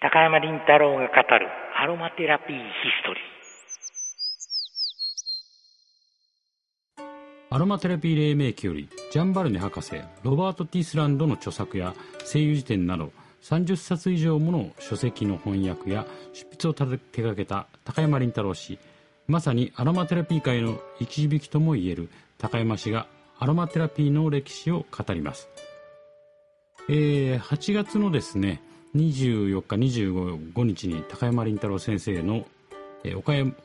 高山林太郎が語るアロマテラピーヒストリー。アロマテラピー黎明期よりジャンバルネ博士ロバート・ティースランドの著作や声優辞典など30冊以上もの書籍の翻訳や執筆を手掛けた高山林太郎氏まさにアロマテラピー界の一響きともいえる高山氏がアロマテラピーの歴史を語ります、えー、8月のですね24日25日に高山林太郎先生の、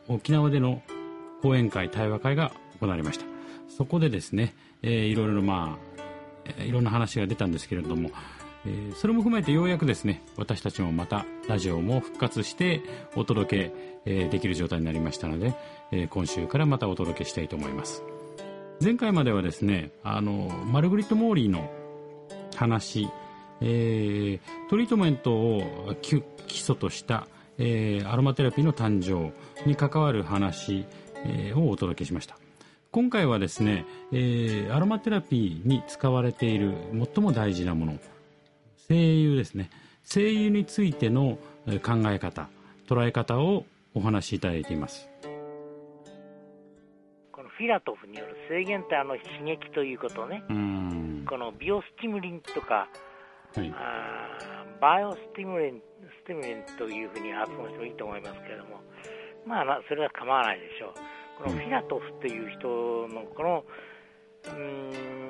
沖縄での講演会対話会が行われました。そこでですね、いろいろまあいろんな話が出たんですけれども、それも踏まえてようやくですね私たちもまたラジオも復活してお届け、できる状態になりましたので、今週からまたお届けしたいと思います。前回まではですねあのマルグリット・モーリーの話えー、トリートメントを基礎とした、えー、アロマテラピーの誕生に関わる話、えー、をお届けしました。今回はですね、えー、アロマテラピーに使われている最も大事なもの精油ですね。精油についての考え方捉え方をお話しいただいています。このフィラトフによる制限体の刺激ということね。このビオスティムリンとかはい、あバイオスティムレンスティムレンというふうに発音してもいいと思いますけれども、まあ、それは構わないでしょう。このフィラトフという人のこの、うん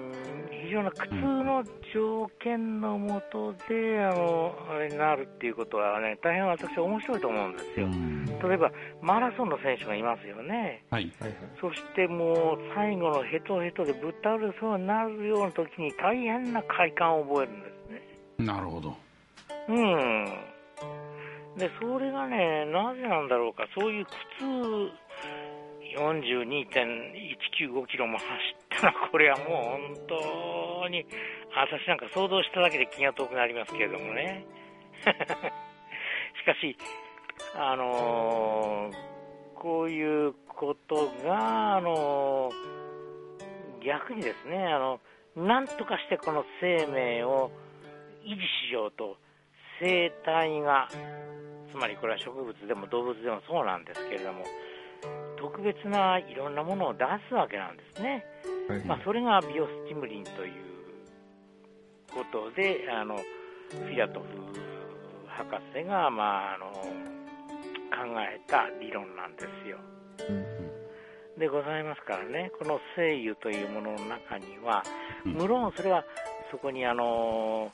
非常な苦痛の条件のもとで、あのあれになるっていうことはね、大変私は面白いと思うんですよ。例えば、マラソンの選手がいますよね。はい。そしてもう、最後のヘトヘトでぶっ倒れそうになるような時に大変な快感を覚えるんです。なるほど。うん。で、それがね、なぜなんだろうか、そういう苦痛、42.195キロも走ったら、これはもう本当に、私なんか想像しただけで気が遠くなりますけれどもね。しかし、あのー、こういうことが、あのー、逆にですね、あの、なんとかしてこの生命を維持しようと生態がつまりこれは植物でも動物でもそうなんですけれども特別ないろんなものを出すわけなんですね、はい、まあ、それがビオスチムリンということであのフィラトフ博士が、まあ、あの考えた理論なんですよ、うん、でございますからねこの精油というものの中には無論それはそこにあの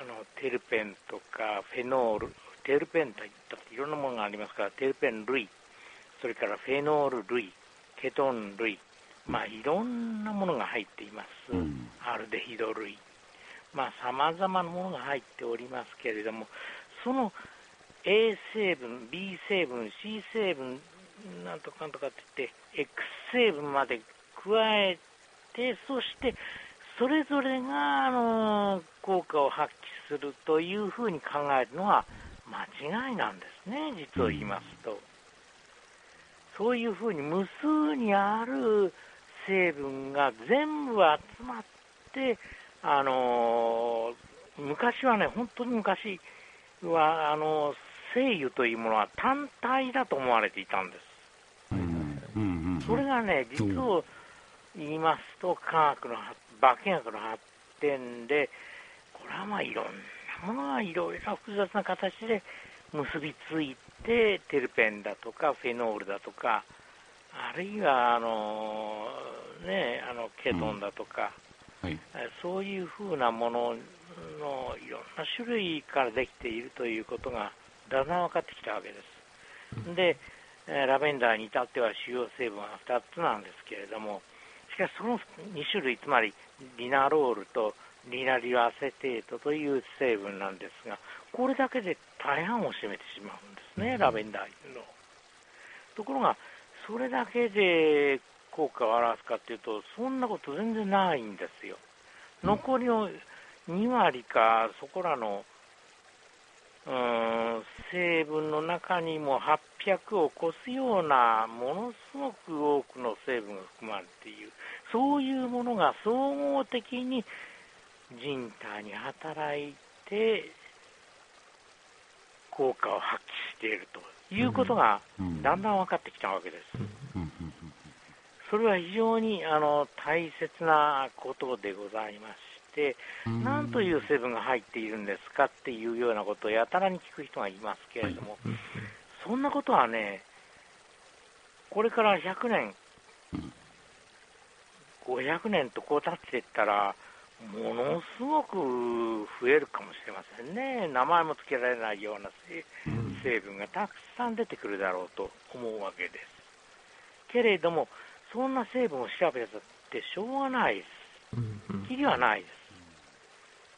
あのテルペンとかフェノール、テルペンといったいろんなものがありますから、テルペン類、それからフェノール類、ケトン類、まあ、いろんなものが入っています、うん、アルデヒド類、まあ、さまざまなものが入っておりますけれども、その A 成分、B 成分、C 成分、なんとかなんとかって言って、X 成分まで加えて、そしてそれぞれが、あの効果を発揮するというふうに考えるのは間違いなんですね、実を言いますと。そういうふうに無数にある成分が全部集まって、あの昔はね、本当に昔は、あの精油というものは単体だと思われていたんです。それがね、実を言いますと、科学の発化学の発展で、これはまあいろんなものがいろいろ複雑な形で結びついて、テルペンだとかフェノールだとか、あるいはあの、ね、あのケトンだとか、うん。はい、そういうふうなもののいろんな種類からできているということがだんだん分かってきたわけです。で、ラベンダーに至っては主要成分は2つなんですけれども、しかしその2種類、つまりリナロールとリナリオアセテートという成分なんですが、これだけで大半を占めてしまうんですね、ラベンダーの。ところが、それだけで効果を表すかというと、そんなこと全然ないんですよ。残りの2割か、そこらのうん。成分の中にも800を超すようなものすごく多くの成分が含まれているそういうものが総合的に人体に働いて効果を発揮しているということがだんだん分かってきたわけです。それは非常にあの大切なことでございまして、何という成分が入っているんですかっていうようなことをやたらに聞く人がいますけれども、そんなことはね、これから100年、500年とこう経っていったら、ものすごく増えるかもしれませんね、名前も付けられないような成分がたくさん出てくるだろうと思うわけです。けれども、そんな成分を調べたってしょうがないです。きりはないです。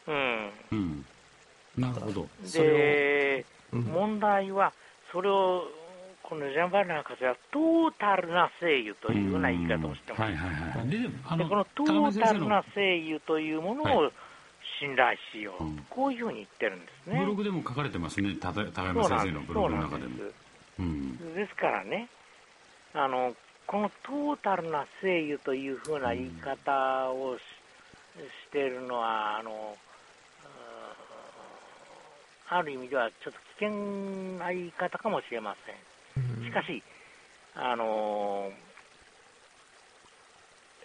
うん。うん、なるほど。で、問題は、それをこのジャンバル博士はトータルな声優というような言い方をしてます。はいはいはい、でこのトータルな声優というものを信頼しよう、はい、こういうふうに言ってるんですね。ブログでも書かれてますね、高山先生のブログの中でも。うん、です。からねあの、このトータルな声優というふうな言い方をし,、しているのは、あのある意味ではちょっと危険な言い方かもしれません。しかし、あの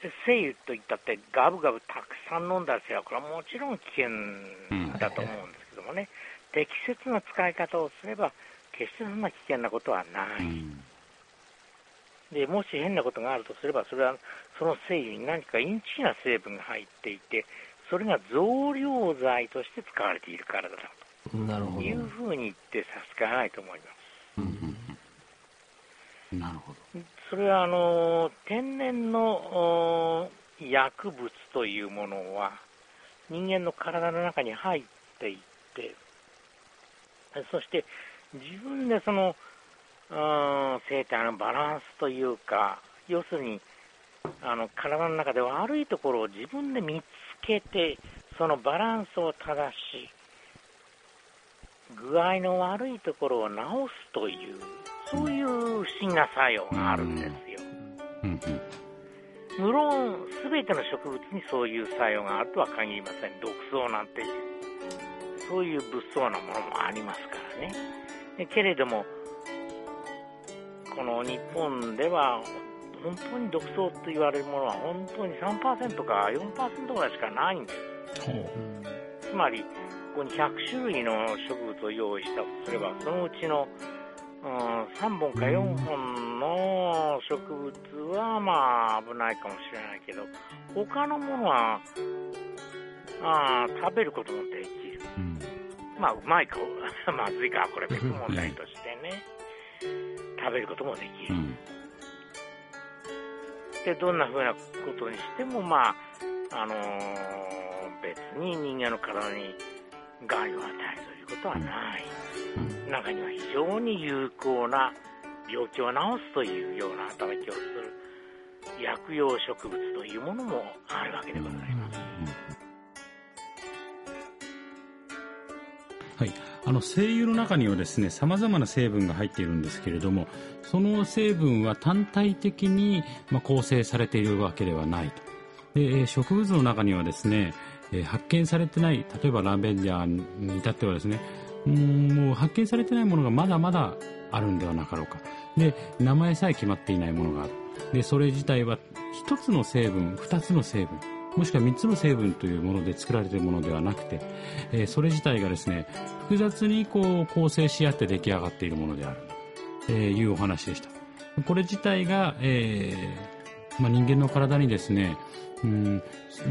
ー、精油といったって、ガブガブたくさん飲んだりすれば、これはもちろん危険だと思うんですけどもね、うん、適切な使い方をすれば、決してそんな危険なことはない。うん、でもし変なことがあるとすれば、それはその精油に何かインチキな成分が入っていて、それが増量剤として使われているからだというふうに言って差し支えないと思います。うんなるほど。それはあの天然の薬物というものは人間の体の中に入っていってそして自分でその生体のバランスというか要するにあの体の中で悪いところを自分で見つけてそのバランスを正し具合の悪いところを治すというそういう不思議な作用があるんですよ。無論、すべての植物にそういう作用があるとは限りません。毒草なんてそういう物騒なものもありますからね。けれども、この日本では、本当に毒草と言われるものは本当に3%か4%ぐらいしかないんです。つまり、ここに100種類の植物を用意したとすれば、そのうちのうん、3本か4本の植物はまあ危ないかもしれないけど、他のものはあ食べることもできる。うん、まあうまいか、まずいか、これ別問題としてね、食べることもできる。うん、で、どんな風なことにしても、まあ、あのー、別に人間の体に害を与えるということはない。中には非常に有効な病気を治すというような働きをする薬用植物というものもあるわけでございます。はい、あの精油の中にはですね様々な成分が入っているんですけれどもその成分は単体的に、まあ、構成されているわけではないとで植物の中にはですね発見されてない例えばラベンジャーに至ってはですねうんもう発見されてないものがまだまだあるんではなかろうか。で名前さえ決まっていないものがある。でそれ自体は1つの成分2つの成分もしくは3つの成分というもので作られているものではなくて、えー、それ自体がですね複雑にこう構成し合って出来上がっているものである。というお話でした。これ自体が、えーまあ、人間の体にですねうん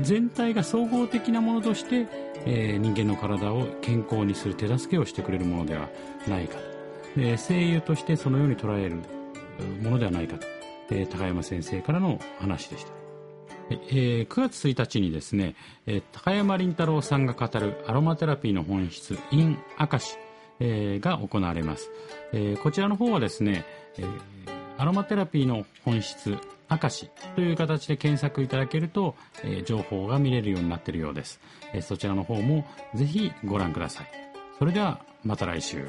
全体が総合的なものとして、えー、人間の体を健康にする手助けをしてくれるものではないかと、えー、声優としてそのように捉えるものではないかと、高山先生からの話でした。えー、9月1日にですね、え、高山林太郎さんが語るアロマテラピーの本質 in 明石、えー、が行われます、えー、こちらの方はですね、え、アロマテラピーの本質明石という形で検索いただけると、えー、情報が見れるようになっているようです、えー、そちらの方もぜひご覧ください。それではまた来週。